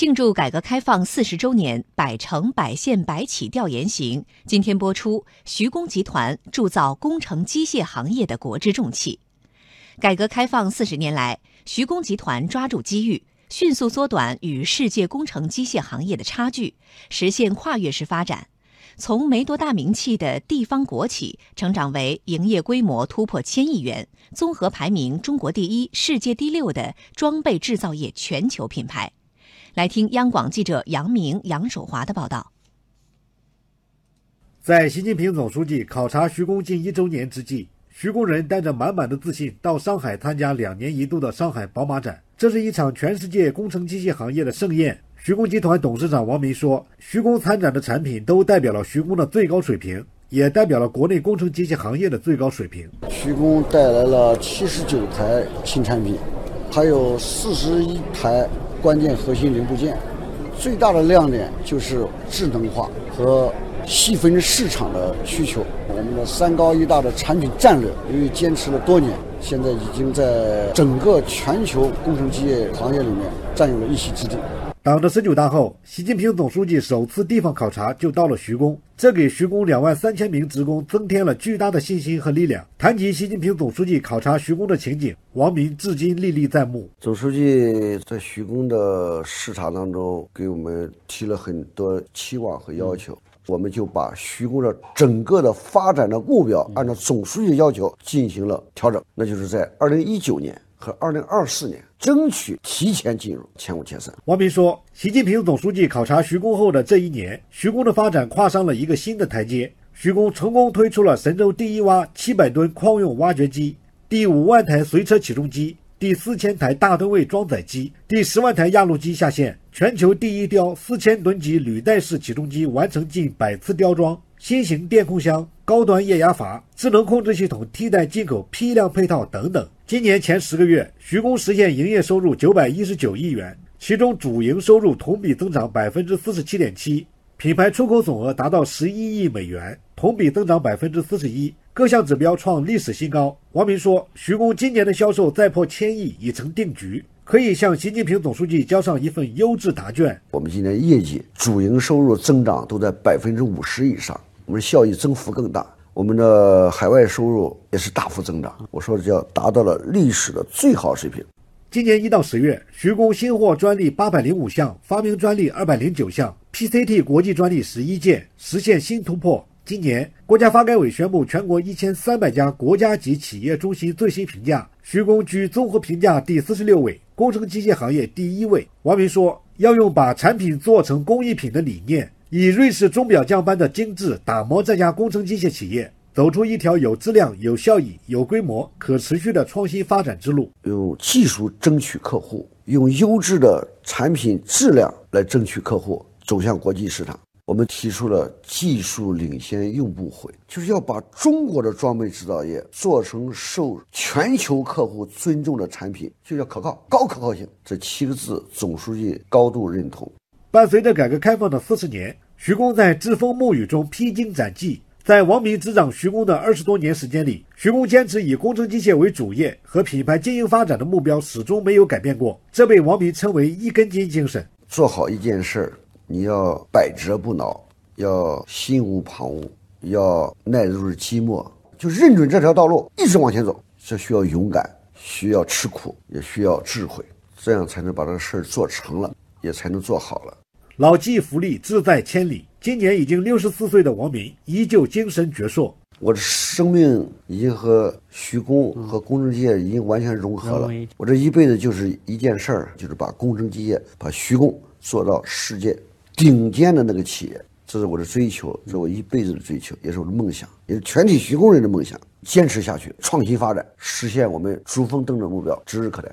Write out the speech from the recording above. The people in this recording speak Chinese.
庆祝改革开放四十周年“百城百县百企”调研行，今天播出。徐工集团铸造工程机械行业的国之重器。改革开放四十年来，徐工集团抓住机遇，迅速缩短与世界工程机械行业的差距，实现跨越式发展。从没多大名气的地方国企，成长为营业规模突破千亿元、综合排名中国第一、世界第六的装备制造业全球品牌。来听央广记者杨明、杨守华的报道。在习近平总书记考察徐工近一周年之际，徐工人带着满满的自信到上海参加两年一度的上海宝马展。这是一场全世界工程机械行业的盛宴。徐工集团董事长王明说：“徐工参展的产品都代表了徐工的最高水平，也代表了国内工程机械行业的最高水平。徐工带来了七十九台新产品，还有四十一台。”关键核心零部件最大的亮点就是智能化和细分市场的需求。我们的三高一大的产品战略，由于坚持了多年，现在已经在整个全球工程机械行业里面占有了一席之地。党的十九大后，习近平总书记首次地方考察就到了徐工，这给徐工两万三千名职工增添了巨大的信心和力量。谈及习近平总书记考察徐工的情景，王明至今历历在目。总书记在徐工的视察当中，给我们提了很多期望和要求，我们就把徐工的整个的发展的目标，按照总书记要求进行了调整，那就是在二零一九年。和二零二四年争取提前进入前五前三。王明说，习近平总书记考察徐工后的这一年，徐工的发展跨上了一个新的台阶。徐工成功推出了神舟第一挖七百吨矿用挖掘机、第五万台随车起重机、第四千台大吨位装载机、第十万台压路机下线，全球第一雕四千吨级履带式起重机完成近百次雕装。新型电控箱、高端液压阀、智能控制系统替代进口批量配套等等。今年前十个月，徐工实现营业收入九百一十九亿元，其中主营收入同比增长百分之四十七点七，品牌出口总额达到十一亿美元，同比增长百分之四十一，各项指标创历史新高。王明说，徐工今年的销售再破千亿已成定局，可以向习近平总书记交上一份优质答卷。我们今年业绩、主营收入增长都在百分之五十以上。我们效益增幅更大，我们的海外收入也是大幅增长。我说的叫达到了历史的最好水平。今年一到十月，徐工新获专利八百零五项，发明专利二百零九项，PCT 国际专利十一件，实现新突破。今年，国家发改委宣布全国一千三百家国家级企业中心最新评价，徐工居综合评价第四十六位，工程机械行业第一位。王明说，要用把产品做成工艺品的理念。以瑞士钟表匠般的精致打磨这家工程机械企业，走出一条有质量、有效益、有规模、可持续的创新发展之路。用技术争取客户，用优质的产品质量来争取客户，走向国际市场。我们提出了技术领先用不悔，就是要把中国的装备制造业做成受全球客户尊重的产品，就叫可靠、高可靠性。这七个字，总书记高度认同。伴随着改革开放的四十年，徐工在栉风沐雨中披荆斩棘。在王明执掌徐工的二十多年时间里，徐工坚持以工程机械为主业和品牌经营发展的目标始终没有改变过，这被王明称为一根筋精神。做好一件事儿，你要百折不挠，要心无旁骛，要耐得住寂寞，就认准这条道路，一直往前走。这需要勇敢，需要吃苦，也需要智慧，这样才能把这个事儿做成了，也才能做好了。老骥伏枥，志在千里。今年已经六十四岁的王明，依旧精神矍铄。我的生命已经和徐工和工程机械已经完全融合了。我这一辈子就是一件事儿，就是把工程机械、把徐工做到世界顶尖的那个企业。这是我的追求，这是我一辈子的追求，也是我的梦想，也是全体徐工人的梦想。坚持下去，创新发展，实现我们珠峰登的目标，指日可待。